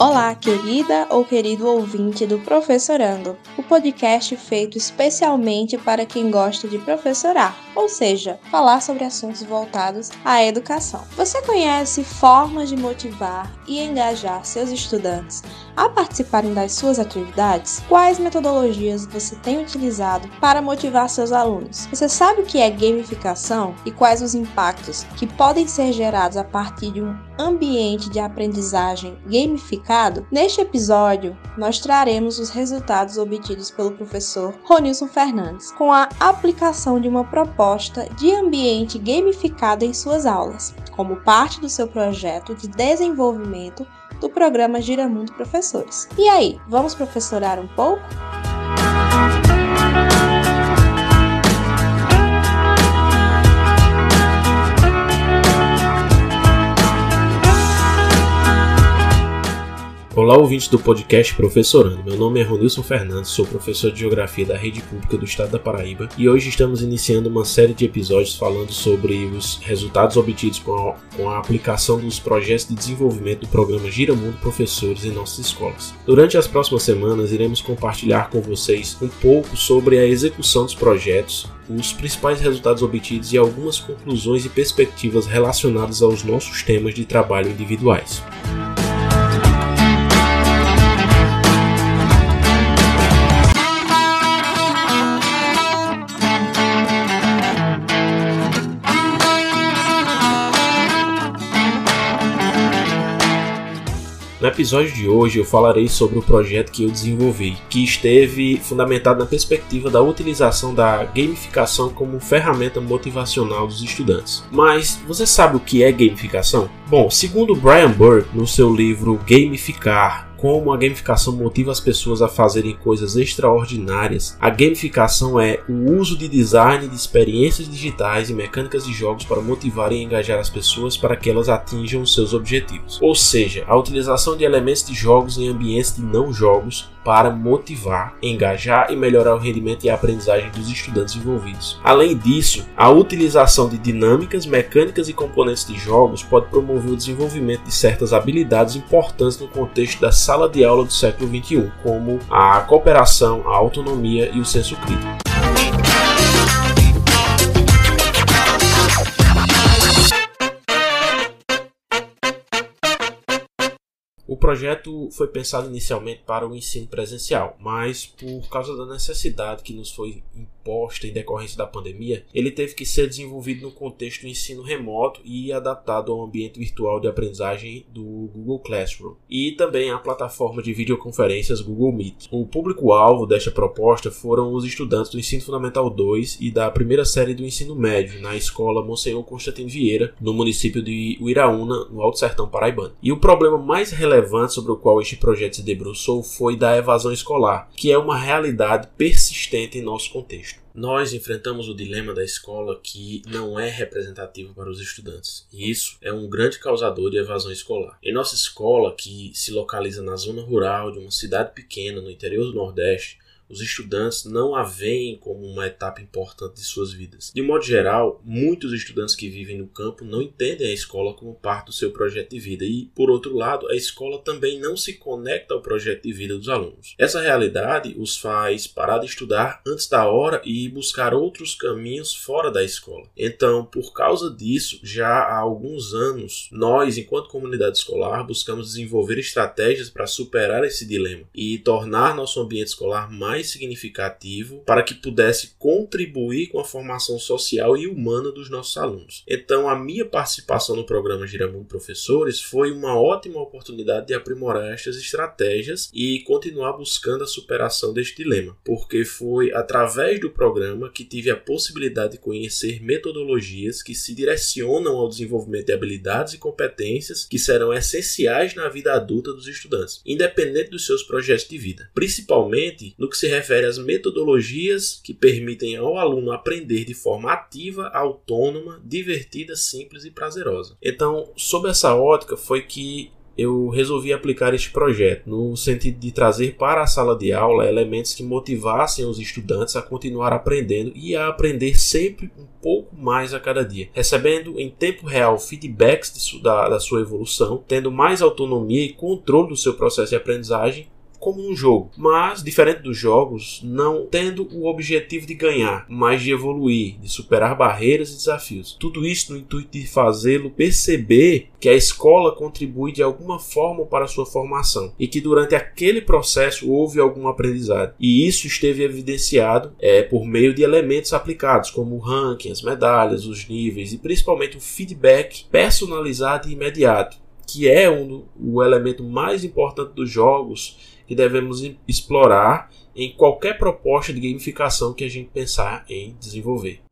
Olá, querida ou querido ouvinte do Professorando, o podcast feito especialmente para quem gosta de professorar, ou seja, falar sobre assuntos voltados à educação. Você conhece formas de motivar e engajar seus estudantes a participarem das suas atividades? Quais metodologias você tem utilizado para motivar seus alunos? Você sabe o que é gamificação e quais os impactos que podem ser gerados a partir de um ambiente de aprendizagem gamificado? Neste episódio, nós traremos os resultados obtidos pelo professor Ronilson Fernandes com a aplicação de uma proposta de ambiente gamificado em suas aulas, como parte do seu projeto de desenvolvimento do programa Giramundo Professores. E aí, vamos professorar um pouco? Olá, ouvintes do podcast Professorando. Meu nome é Ronilson Fernandes, sou professor de Geografia da Rede Pública do Estado da Paraíba e hoje estamos iniciando uma série de episódios falando sobre os resultados obtidos com a, com a aplicação dos projetos de desenvolvimento do programa Giramundo Professores em nossas escolas. Durante as próximas semanas, iremos compartilhar com vocês um pouco sobre a execução dos projetos, os principais resultados obtidos e algumas conclusões e perspectivas relacionadas aos nossos temas de trabalho individuais. Episódio de hoje eu falarei sobre o projeto que eu desenvolvi, que esteve fundamentado na perspectiva da utilização da gamificação como ferramenta motivacional dos estudantes. Mas você sabe o que é gamificação? Bom, segundo Brian Burke, no seu livro Gamificar como a gamificação motiva as pessoas a fazerem coisas extraordinárias, a gamificação é o uso de design de experiências digitais e mecânicas de jogos para motivar e engajar as pessoas para que elas atinjam seus objetivos. Ou seja, a utilização de elementos de jogos em ambientes de não jogos para motivar, engajar e melhorar o rendimento e a aprendizagem dos estudantes envolvidos. Além disso, a utilização de dinâmicas, mecânicas e componentes de jogos pode promover o desenvolvimento de certas habilidades importantes no contexto da sala de aula do século XXI, como a cooperação, a autonomia e o senso crítico. Projeto foi pensado inicialmente para o ensino presencial, mas por causa da necessidade que nos foi imposta em decorrência da pandemia, ele teve que ser desenvolvido no contexto do ensino remoto e adaptado ao ambiente virtual de aprendizagem do Google Classroom e também à plataforma de videoconferências Google Meet. O público-alvo desta proposta foram os estudantes do ensino fundamental 2 e da primeira série do ensino médio na escola Monsenhor Constantino Vieira, no município de Uiraúna, no Alto Sertão Paraibano. E o problema mais relevante relevante sobre o qual este projeto se debruçou foi da evasão escolar, que é uma realidade persistente em nosso contexto. Nós enfrentamos o dilema da escola que não é representativo para os estudantes, e isso é um grande causador de evasão escolar. Em nossa escola, que se localiza na zona rural de uma cidade pequena no interior do Nordeste, os estudantes não a veem como uma etapa importante de suas vidas. De modo geral, muitos estudantes que vivem no campo não entendem a escola como parte do seu projeto de vida e, por outro lado, a escola também não se conecta ao projeto de vida dos alunos. Essa realidade os faz parar de estudar antes da hora e buscar outros caminhos fora da escola. Então, por causa disso, já há alguns anos, nós, enquanto comunidade escolar, buscamos desenvolver estratégias para superar esse dilema e tornar nosso ambiente escolar mais mais significativo para que pudesse contribuir com a formação social e humana dos nossos alunos. Então, a minha participação no programa Giramundo Professores foi uma ótima oportunidade de aprimorar estas estratégias e continuar buscando a superação deste dilema, porque foi através do programa que tive a possibilidade de conhecer metodologias que se direcionam ao desenvolvimento de habilidades e competências que serão essenciais na vida adulta dos estudantes, independente dos seus projetos de vida, principalmente no que se refere às metodologias que permitem ao aluno aprender de forma ativa, autônoma, divertida, simples e prazerosa. Então, sob essa ótica, foi que eu resolvi aplicar este projeto no sentido de trazer para a sala de aula elementos que motivassem os estudantes a continuar aprendendo e a aprender sempre um pouco mais a cada dia, recebendo em tempo real feedbacks da, da sua evolução, tendo mais autonomia e controle do seu processo de aprendizagem como um jogo, mas diferente dos jogos, não tendo o objetivo de ganhar, mas de evoluir, de superar barreiras e desafios. Tudo isso no intuito de fazê-lo perceber que a escola contribui de alguma forma para a sua formação e que durante aquele processo houve algum aprendizado. E isso esteve evidenciado é, por meio de elementos aplicados, como o ranking, as medalhas, os níveis e principalmente o feedback personalizado e imediato, que é um, o elemento mais importante dos jogos que devemos explorar em qualquer proposta de gamificação que a gente pensar em desenvolver.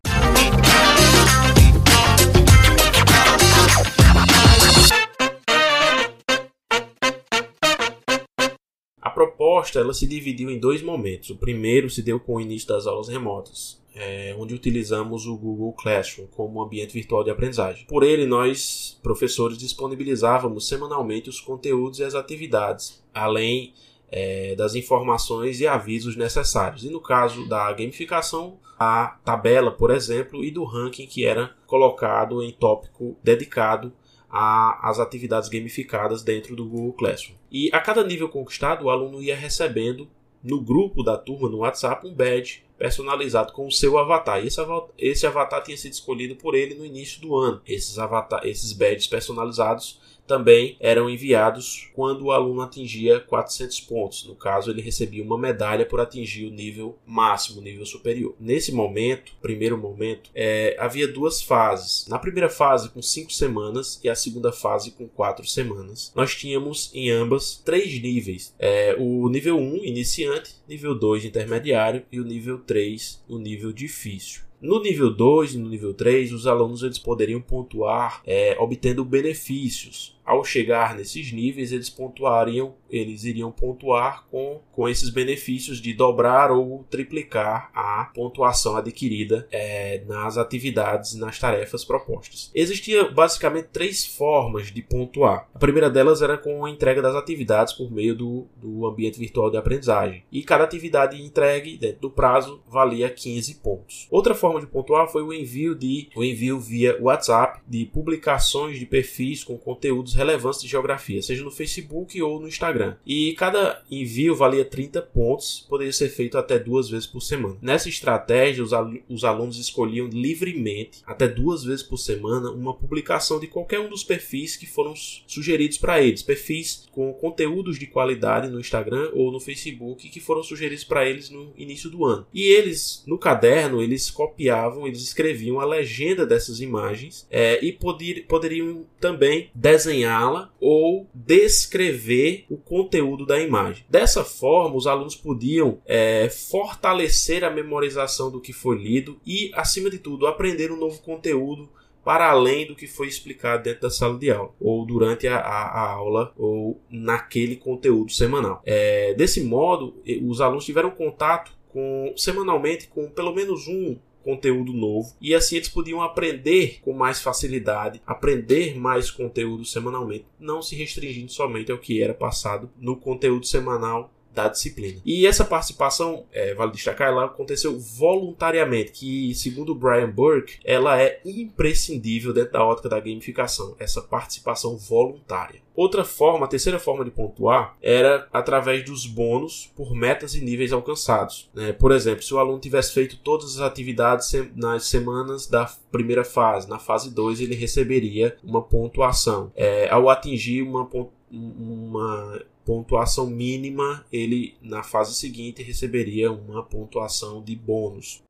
A proposta ela se dividiu em dois momentos. O primeiro se deu com o início das aulas remotas, é, onde utilizamos o Google Classroom como ambiente virtual de aprendizagem. Por ele, nós, professores, disponibilizávamos semanalmente os conteúdos e as atividades, além é, das informações e avisos necessários. E no caso da gamificação, a tabela, por exemplo, e do ranking que era colocado em tópico dedicado às atividades gamificadas dentro do Google Classroom. E a cada nível conquistado, o aluno ia recebendo no grupo da turma no WhatsApp um badge personalizado com o seu avatar. Esse avatar, esse avatar tinha sido escolhido por ele no início do ano. Esses, avatar, esses badges personalizados também eram enviados quando o aluno atingia 400 pontos. No caso, ele recebia uma medalha por atingir o nível máximo, o nível superior. Nesse momento, primeiro momento, é, havia duas fases. Na primeira fase, com cinco semanas, e a segunda fase, com quatro semanas, nós tínhamos em ambas três níveis: é, o nível 1, iniciante, nível 2, intermediário, e o nível 3, o nível difícil. No nível 2 e no nível 3, os alunos eles poderiam pontuar é, obtendo benefícios ao chegar nesses níveis, eles pontuariam, eles iriam pontuar com, com esses benefícios de dobrar ou triplicar a pontuação adquirida é, nas atividades e nas tarefas propostas. Existia basicamente três formas de pontuar. A primeira delas era com a entrega das atividades por meio do, do ambiente virtual de aprendizagem. E cada atividade entregue dentro do prazo valia 15 pontos. Outra forma de pontuar foi o envio de o envio via WhatsApp de publicações de perfis com conteúdos relevantes de geografia, seja no Facebook ou no Instagram. E cada envio valia 30 pontos, poderia ser feito até duas vezes por semana. Nessa estratégia, os, al os alunos escolhiam livremente, até duas vezes por semana, uma publicação de qualquer um dos perfis que foram sugeridos para eles. Perfis com conteúdos de qualidade no Instagram ou no Facebook que foram sugeridos para eles no início do ano. E eles, no caderno, eles copiavam, eles escreviam a legenda dessas imagens é, e poder, poderiam também desenhar desenhá-la ou descrever o conteúdo da imagem. Dessa forma, os alunos podiam é, fortalecer a memorização do que foi lido e, acima de tudo, aprender um novo conteúdo para além do que foi explicado dentro da sala de aula, ou durante a, a, a aula, ou naquele conteúdo semanal. É, desse modo, os alunos tiveram contato com, semanalmente com pelo menos um conteúdo novo. E assim eles podiam aprender com mais facilidade, aprender mais conteúdo semanalmente, não se restringindo somente ao que era passado no conteúdo semanal da disciplina. E essa participação, é, vale destacar, ela aconteceu voluntariamente, que segundo Brian Burke, ela é imprescindível dentro da ótica da gamificação, essa participação voluntária. Outra forma, a terceira forma de pontuar era através dos bônus por metas e níveis alcançados. Né? Por exemplo, se o aluno tivesse feito todas as atividades nas semanas da primeira fase, na fase 2 ele receberia uma pontuação. É, ao atingir uma, uma pontuação mínima, ele na fase seguinte receberia uma pontuação de bônus.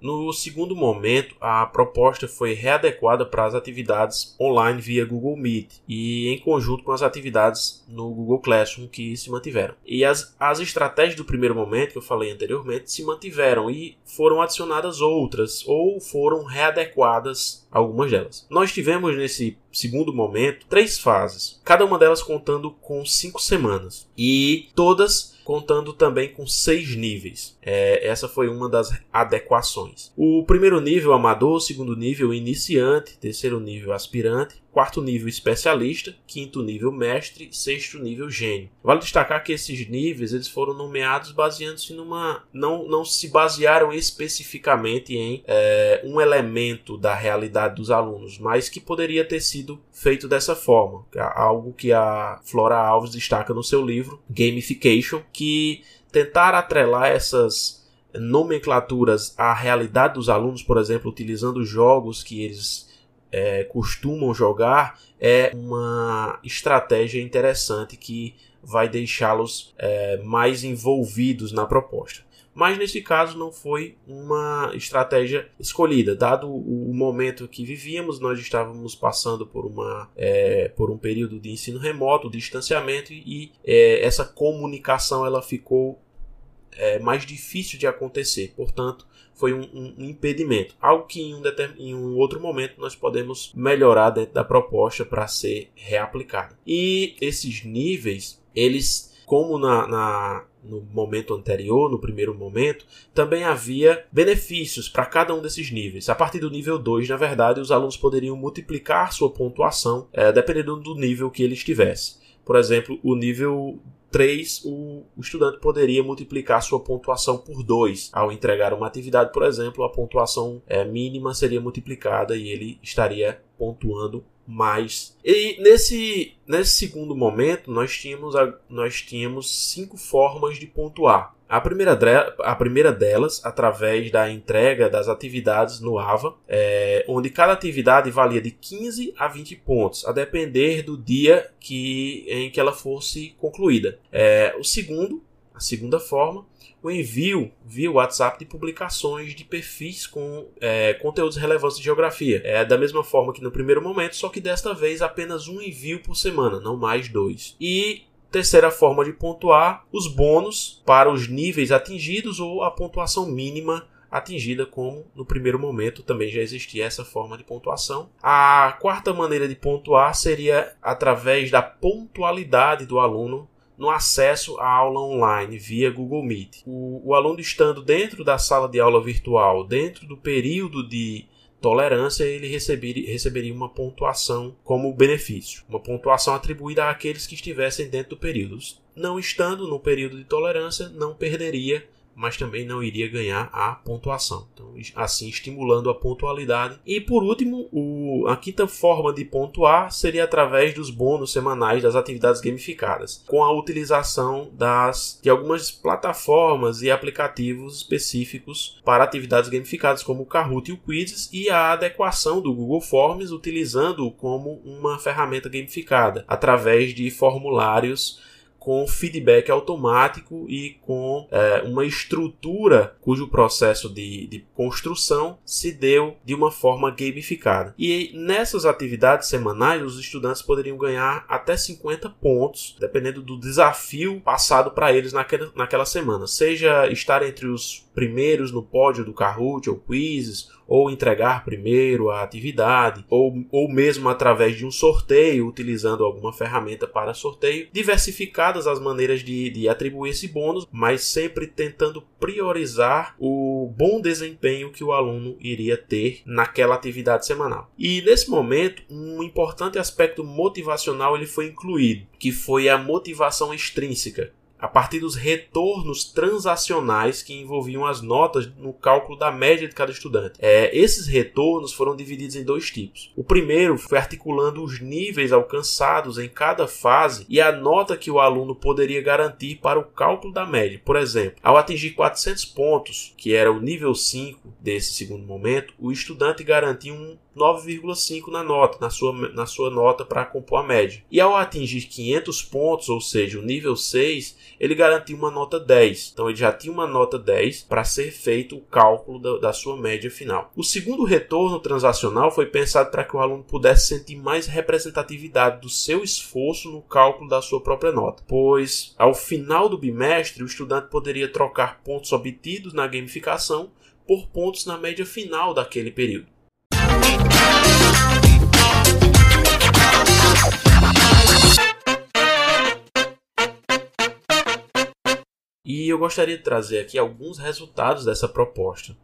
No segundo momento, a proposta foi readequada para as atividades online via Google Meet e em conjunto com as atividades no Google Classroom que se mantiveram. E as, as estratégias do primeiro momento, que eu falei anteriormente, se mantiveram e foram adicionadas outras ou foram readequadas algumas delas. Nós tivemos nesse segundo momento, três fases, cada uma delas contando com cinco semanas e todas contando também com seis níveis. É, essa foi uma das adequações. O primeiro nível amador, o segundo nível iniciante, terceiro nível aspirante, quarto nível especialista, quinto nível mestre, sexto nível gênio. Vale destacar que esses níveis eles foram nomeados baseando-se numa não não se basearam especificamente em é, um elemento da realidade dos alunos, mas que poderia ter sido feito dessa forma, é algo que a Flora Alves destaca no seu livro Gamification, que tentar atrelar essas nomenclaturas à realidade dos alunos, por exemplo, utilizando jogos que eles é, costumam jogar é uma estratégia interessante que vai deixá-los é, mais envolvidos na proposta. Mas nesse caso não foi uma estratégia escolhida, dado o momento que vivíamos, nós estávamos passando por, uma, é, por um período de ensino remoto, distanciamento e é, essa comunicação ela ficou é, mais difícil de acontecer. Portanto, foi um, um, impedimento. Algo que em um, em um, outro momento nós podemos melhorar dentro da proposta para ser reaplicada. E esses níveis, eles, como na, na no momento anterior, no primeiro momento, também havia benefícios para cada um desses níveis. A partir do nível 2, na verdade, os alunos poderiam multiplicar sua pontuação é, dependendo do nível que ele estivesse. Por exemplo, o nível 3, o, o estudante poderia multiplicar sua pontuação por 2. Ao entregar uma atividade, por exemplo, a pontuação é, mínima seria multiplicada e ele estaria pontuando mais. E nesse, nesse segundo momento, nós tínhamos, nós tínhamos cinco formas de pontuar. A primeira, a primeira delas, através da entrega das atividades no AVA, é, onde cada atividade valia de 15 a 20 pontos, a depender do dia que, em que ela fosse concluída. É, o segundo, a segunda forma, o envio via WhatsApp de publicações de perfis com é, conteúdos relevantes de geografia. É da mesma forma que no primeiro momento, só que desta vez apenas um envio por semana, não mais dois. E Terceira forma de pontuar, os bônus para os níveis atingidos ou a pontuação mínima atingida, como no primeiro momento também já existia essa forma de pontuação. A quarta maneira de pontuar seria através da pontualidade do aluno no acesso à aula online via Google Meet. O, o aluno estando dentro da sala de aula virtual, dentro do período de tolerância, ele receberia, receberia uma pontuação como benefício, uma pontuação atribuída àqueles que estivessem dentro do período. Não estando no período de tolerância, não perderia mas também não iria ganhar a pontuação. Então, assim estimulando a pontualidade. E por último, o, a quinta forma de pontuar seria através dos bônus semanais das atividades gamificadas, com a utilização das, de algumas plataformas e aplicativos específicos para atividades gamificadas, como o Kahoot e o Quizzes, e a adequação do Google Forms, utilizando-o como uma ferramenta gamificada, através de formulários com feedback automático e com é, uma estrutura cujo processo de, de, construção se deu de uma forma gamificada. E nessas atividades semanais, os estudantes poderiam ganhar até 50 pontos, dependendo do desafio passado para eles naquela, naquela semana, seja estar entre os primeiros no pódio do Kahoot ou quizzes, ou entregar primeiro a atividade, ou, ou mesmo através de um sorteio, utilizando alguma ferramenta para sorteio. Diversificadas as maneiras de, de atribuir esse bônus, mas sempre tentando priorizar o bom desempenho que o aluno iria ter naquela atividade semanal. E nesse momento, um importante aspecto motivacional ele foi incluído, que foi a motivação extrínseca a partir dos retornos transacionais que envolviam as notas no cálculo da média de cada estudante. É, esses retornos foram divididos em dois tipos. O primeiro foi articulando os níveis alcançados em cada fase e a nota que o aluno poderia garantir para o cálculo da média. Por exemplo, ao atingir 400 pontos, que era o nível 5 desse segundo momento, o estudante garantia um 9,5 na nota, na sua, na sua nota para compor a média. E ao atingir 500 pontos, ou seja, o nível 6, ele garantiu uma nota 10. Então ele já tinha uma nota 10 para ser feito o cálculo da, da, sua média final. O segundo retorno transacional foi pensado para que o aluno pudesse sentir mais representatividade do seu esforço no cálculo da sua própria nota, pois ao final do bimestre o estudante poderia trocar pontos obtidos na gamificação por pontos na média final daquele período. E eu gostaria de trazer aqui alguns resultados dessa proposta.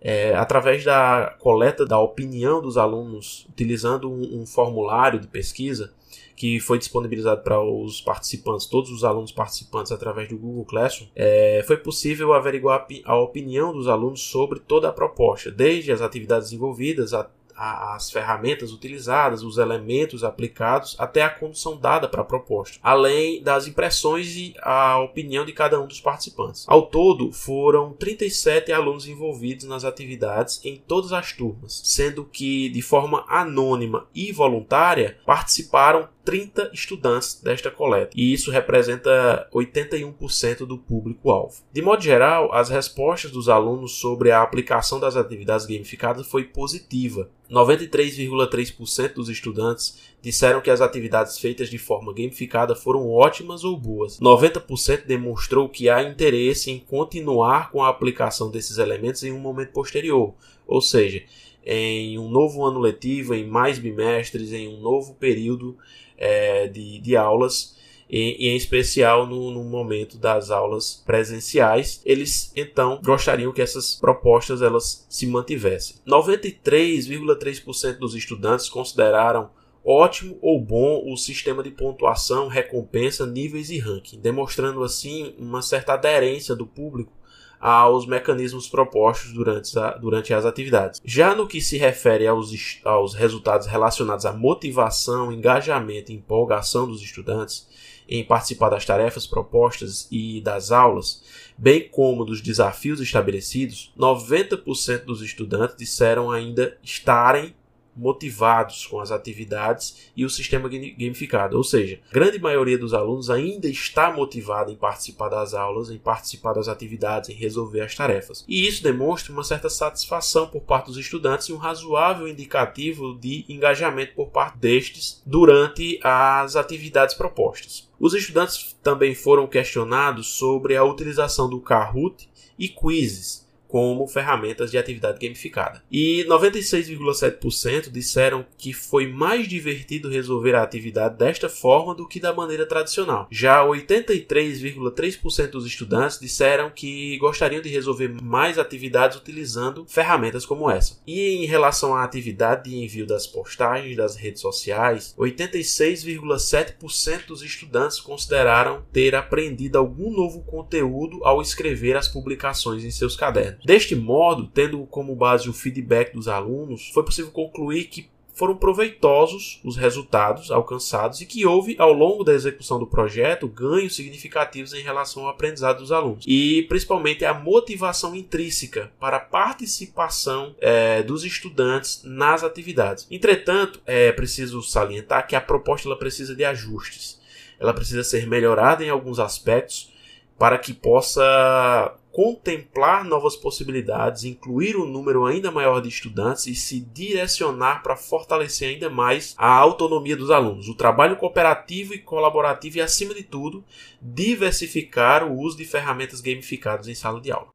É, através da coleta da opinião dos alunos, utilizando um, um formulário de pesquisa, que foi disponibilizado para os participantes, todos os alunos participantes através do Google Classroom, é, foi possível averiguar a opinião dos alunos sobre toda a proposta, desde as atividades envolvidas a as ferramentas utilizadas, os elementos aplicados, até a condução dada para a proposta, além das impressões e a opinião de cada um dos participantes. Ao todo, foram 37 alunos envolvidos nas atividades em todas as turmas, sendo que de forma anônima e voluntária participaram 30 estudantes desta coleta, e isso representa 81% do público-alvo. De modo geral, as respostas dos alunos sobre a aplicação das atividades gamificadas foi positiva. 93,3% dos estudantes disseram que as atividades feitas de forma gamificada foram ótimas ou boas. 90% demonstrou que há interesse em continuar com a aplicação desses elementos em um momento posterior, ou seja, em um novo ano letivo, em mais bimestres, em um novo período é, de, de aulas e, em especial no, no, momento das aulas presenciais, eles então gostariam que essas propostas elas se mantivessem. 93,3% dos estudantes consideraram ótimo ou bom o sistema de pontuação, recompensa, níveis e ranking, demonstrando assim uma certa aderência do público aos mecanismos propostos durante, a, durante as atividades. Já no que se refere aos, aos resultados relacionados à motivação, engajamento e empolgação dos estudantes em participar das tarefas propostas e das aulas, bem como dos desafios estabelecidos, 90% dos estudantes disseram ainda estarem motivados com as atividades e o sistema gamificado. Ou seja, a grande maioria dos alunos ainda está motivada em participar das aulas, em participar das atividades, em resolver as tarefas. E isso demonstra uma certa satisfação por parte dos estudantes e um razoável indicativo de engajamento por parte destes durante as atividades propostas. Os estudantes também foram questionados sobre a utilização do Kahoot e quizzes como ferramentas de atividade gamificada. E 96,7% disseram que foi mais divertido resolver a atividade desta forma do que da maneira tradicional. Já 83,3% dos estudantes disseram que gostariam de resolver mais atividades utilizando ferramentas como essa. E em relação à atividade de envio das postagens das redes sociais, 86,7% dos estudantes consideraram ter aprendido algum novo conteúdo ao escrever as publicações em seus cadernos. Deste modo, tendo como base o feedback dos alunos, foi possível concluir que foram proveitosos os resultados alcançados e que houve, ao longo da execução do projeto, ganhos significativos em relação ao aprendizado dos alunos. E principalmente a motivação intrínseca para a participação é, dos estudantes nas atividades. Entretanto, é preciso salientar que a proposta ela precisa de ajustes. Ela precisa ser melhorada em alguns aspectos para que possa contemplar novas possibilidades, incluir um número ainda maior de estudantes e se direcionar para fortalecer ainda mais a autonomia dos alunos, o trabalho cooperativo e colaborativo e, acima de tudo, diversificar o uso de ferramentas gamificadas em sala de aula.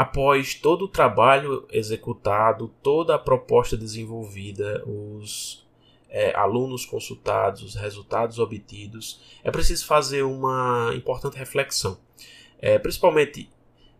Após todo o trabalho executado, toda a proposta desenvolvida, os é, alunos consultados, os resultados obtidos, é preciso fazer uma importante reflexão, é, principalmente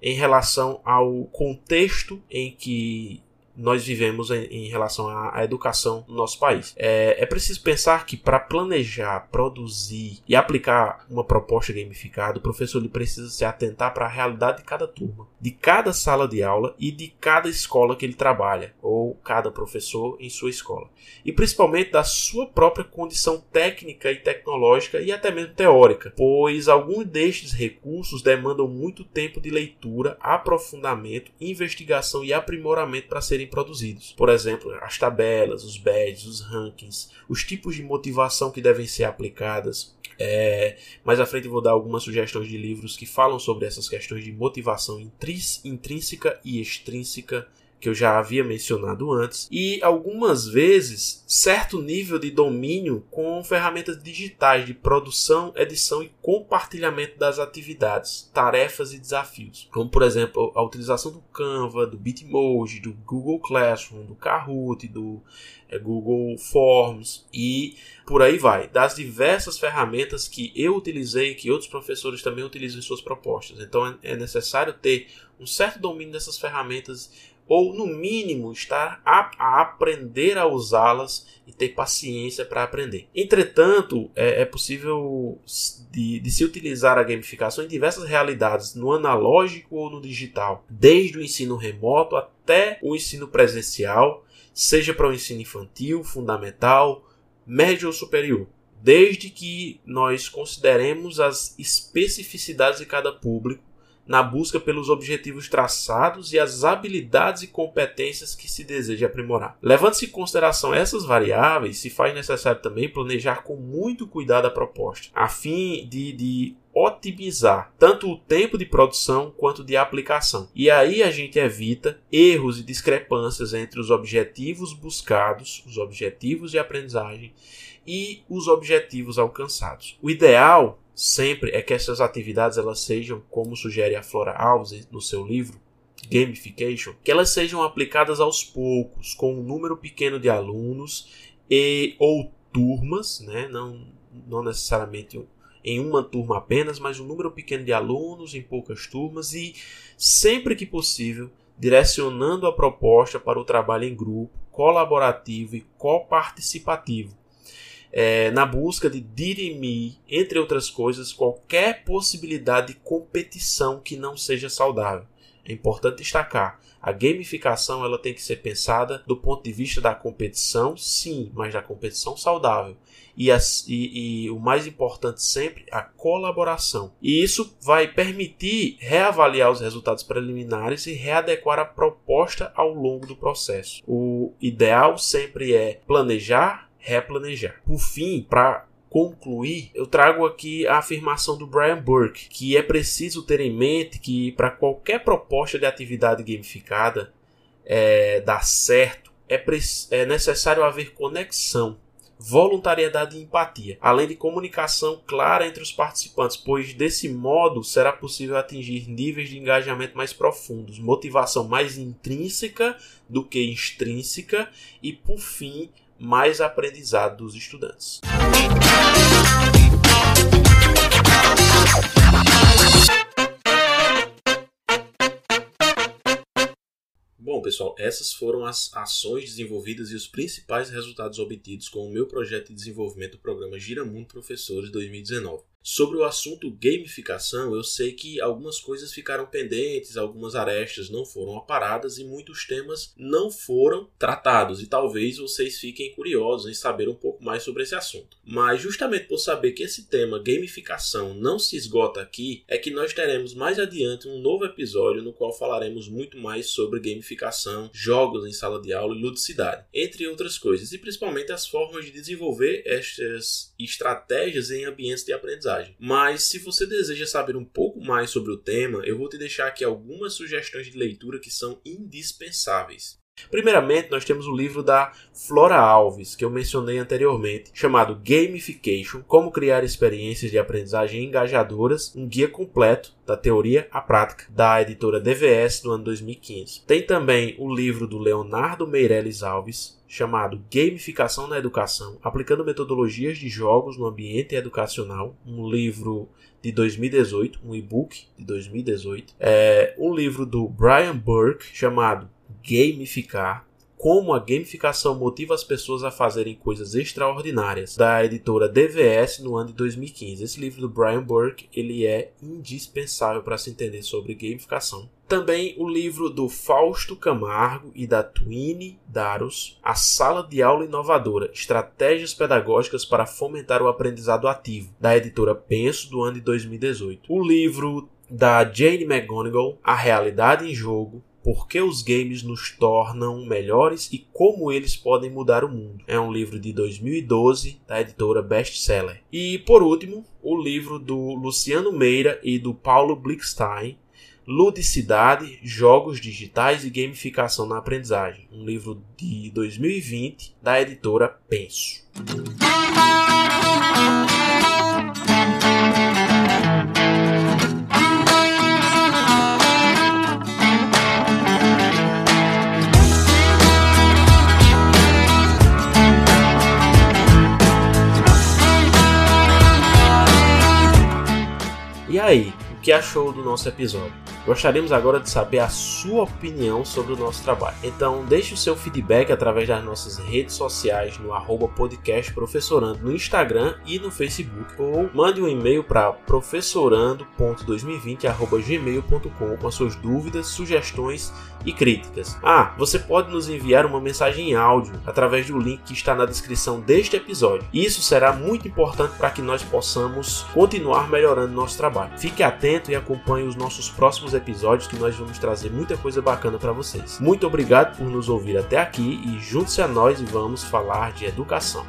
em relação ao contexto em que nós vivemos em, em relação à, à, educação no nosso país. É, é preciso pensar que para planejar, produzir e aplicar uma proposta gamificada, o professor ele precisa se atentar para a realidade de cada turma, de cada sala de aula e de cada escola que ele trabalha, ou cada professor em sua escola. E principalmente da sua própria condição técnica e tecnológica e até mesmo teórica, pois alguns destes recursos demandam muito tempo de leitura, aprofundamento, investigação e aprimoramento para serem produzidos. Por exemplo, as tabelas, os badges, os rankings, os tipos de motivação que devem ser aplicadas. É, mais à frente vou dar algumas sugestões de livros que falam sobre essas questões de motivação intrínseca e extrínseca que eu já havia mencionado antes, e algumas vezes certo nível de domínio com ferramentas digitais de produção, edição e compartilhamento das atividades, tarefas e desafios, como por exemplo a utilização do Canva, do Bitmoji, do Google Classroom, do Kahoot, do é, Google Forms e por aí vai, das diversas ferramentas que eu utilizei, que outros professores também utilizam em suas propostas. Então é, é necessário ter um certo domínio dessas ferramentas ou no mínimo estar a, a aprender a usá-las e ter paciência para aprender. Entretanto, é, é possível de, de, se utilizar a gamificação em diversas realidades, no analógico ou no digital, desde o ensino remoto até o ensino presencial, seja para o ensino infantil, fundamental, médio ou superior desde que nós consideremos as especificidades de cada público na busca pelos objetivos traçados e as habilidades e competências que se deseja aprimorar. Levando-se em consideração essas variáveis, se faz necessário também planejar com muito cuidado a proposta, a fim de, de otimizar tanto o tempo de produção quanto de aplicação. E aí a gente evita erros e discrepâncias entre os objetivos buscados, os objetivos de aprendizagem e os objetivos alcançados. O ideal sempre é que essas atividades elas sejam, como sugere a Flora Alves no seu livro, Gamification, que elas sejam aplicadas aos poucos, com um número pequeno de alunos e ou turmas, né? não, não necessariamente em uma turma apenas, mas um número pequeno de alunos em poucas turmas e, sempre que possível, direcionando a proposta para o trabalho em grupo, colaborativo e coparticipativo, é, na busca de dirimir, entre outras coisas, qualquer possibilidade de competição que não seja saudável. É importante destacar, a gamificação ela tem que ser pensada do ponto de vista da competição, sim, mas da competição saudável. E, as, e, e, o mais importante sempre, a colaboração. E isso vai permitir reavaliar os resultados preliminares e readequar a proposta ao longo do processo. O ideal sempre é planejar, replanejar. Por fim, para concluir, eu trago aqui a afirmação do Brian Burke, que é preciso ter em mente que para qualquer proposta de atividade gamificada é, dar certo, é, é necessário haver conexão, voluntariedade e empatia, além de comunicação clara entre os participantes, pois desse modo será possível atingir níveis de engajamento mais profundos, motivação mais intrínseca do que extrínseca e, por fim, mais aprendizado dos estudantes. Bom, pessoal, essas foram as ações desenvolvidas e os principais resultados obtidos com o meu projeto de desenvolvimento do programa Giramundo Professores 2019. Sobre o assunto gamificação, eu sei que algumas coisas ficaram pendentes, algumas arestas não foram aparadas e muitos temas não foram tratados. E talvez vocês fiquem curiosos em saber um pouco mais sobre esse assunto. Mas, justamente por saber que esse tema gamificação não se esgota aqui, é que nós teremos mais adiante um novo episódio no qual falaremos muito mais sobre gamificação, jogos em sala de aula e ludicidade, entre outras coisas, e principalmente as formas de desenvolver estas estratégias em ambientes de aprendizagem aprendizagem. Mas se você deseja saber um pouco mais sobre o tema, eu vou te deixar aqui algumas sugestões de leitura que são indispensáveis. Primeiramente, nós temos o livro da Flora Alves, que eu mencionei anteriormente, chamado Gamification: Como criar experiências de aprendizagem engajadoras, um guia completo da teoria à prática, da editora DVS do ano 2015. Tem também o livro do Leonardo Meirelles Alves, chamado Gamificação na Educação, aplicando metodologias de jogos no ambiente educacional, um livro de 2018, um e-book de 2018, é um livro do Brian Burke chamado Gamificar, como a gamificação motiva as pessoas a fazerem coisas extraordinárias, da editora DVS no ano de 2015. Esse livro do Brian Burke ele é indispensável para se entender sobre gamificação. Também o livro do Fausto Camargo e da Twine Daros, A Sala de Aula Inovadora: Estratégias Pedagógicas para Fomentar o Aprendizado Ativo, da editora Penso do ano de 2018. O livro da Jane McGonigal, A Realidade em Jogo, por que os games nos tornam melhores e como eles podem mudar o mundo. É um livro de 2012 da editora Bestseller. E por último, o livro do Luciano Meira e do Paulo Blickstein, Ludicidade, Jogos Digitais e Gamificação na Aprendizagem, um livro de 2020 da editora Penso. Aí, o que achou do nosso episódio? Gostaríamos agora de saber a sua opinião sobre o nosso trabalho. Então, deixe o seu feedback através das nossas redes sociais no arroba podcast professorando no Instagram e no Facebook ou mande um e-mail para professorando.2020.gmail.com com as suas dúvidas, sugestões e críticas. Ah, você pode nos enviar uma mensagem em áudio através do link que está na descrição deste episódio. Isso será muito importante para que nós possamos continuar melhorando nosso trabalho. Fique atento e acompanhe os nossos próximos episódios que nós vamos trazer muita coisa bacana para vocês. Muito obrigado por nos ouvir até aqui e junte-se a nós e vamos falar de educação.